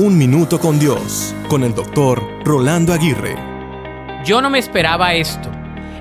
Un Minuto con Dios, con el doctor Rolando Aguirre. Yo no me esperaba esto.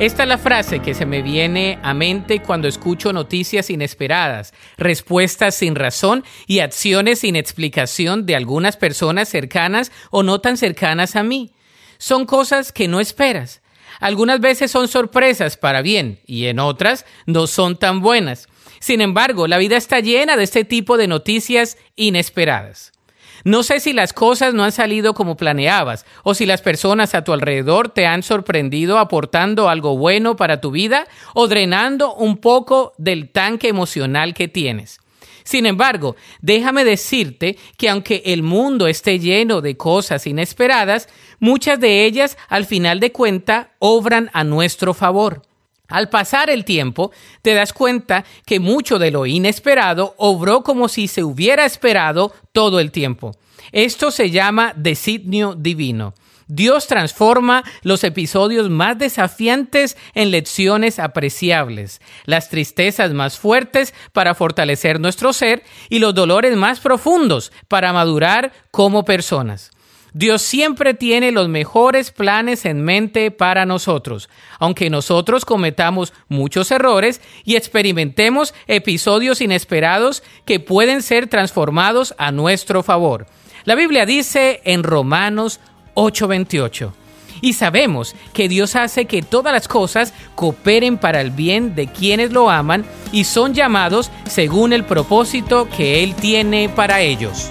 Esta es la frase que se me viene a mente cuando escucho noticias inesperadas, respuestas sin razón y acciones sin explicación de algunas personas cercanas o no tan cercanas a mí. Son cosas que no esperas. Algunas veces son sorpresas para bien y en otras no son tan buenas. Sin embargo, la vida está llena de este tipo de noticias inesperadas. No sé si las cosas no han salido como planeabas o si las personas a tu alrededor te han sorprendido aportando algo bueno para tu vida o drenando un poco del tanque emocional que tienes. Sin embargo, déjame decirte que aunque el mundo esté lleno de cosas inesperadas, muchas de ellas al final de cuenta obran a nuestro favor. Al pasar el tiempo, te das cuenta que mucho de lo inesperado obró como si se hubiera esperado todo el tiempo. Esto se llama designio divino. Dios transforma los episodios más desafiantes en lecciones apreciables, las tristezas más fuertes para fortalecer nuestro ser y los dolores más profundos para madurar como personas. Dios siempre tiene los mejores planes en mente para nosotros, aunque nosotros cometamos muchos errores y experimentemos episodios inesperados que pueden ser transformados a nuestro favor. La Biblia dice en Romanos 8:28, y sabemos que Dios hace que todas las cosas cooperen para el bien de quienes lo aman y son llamados según el propósito que Él tiene para ellos.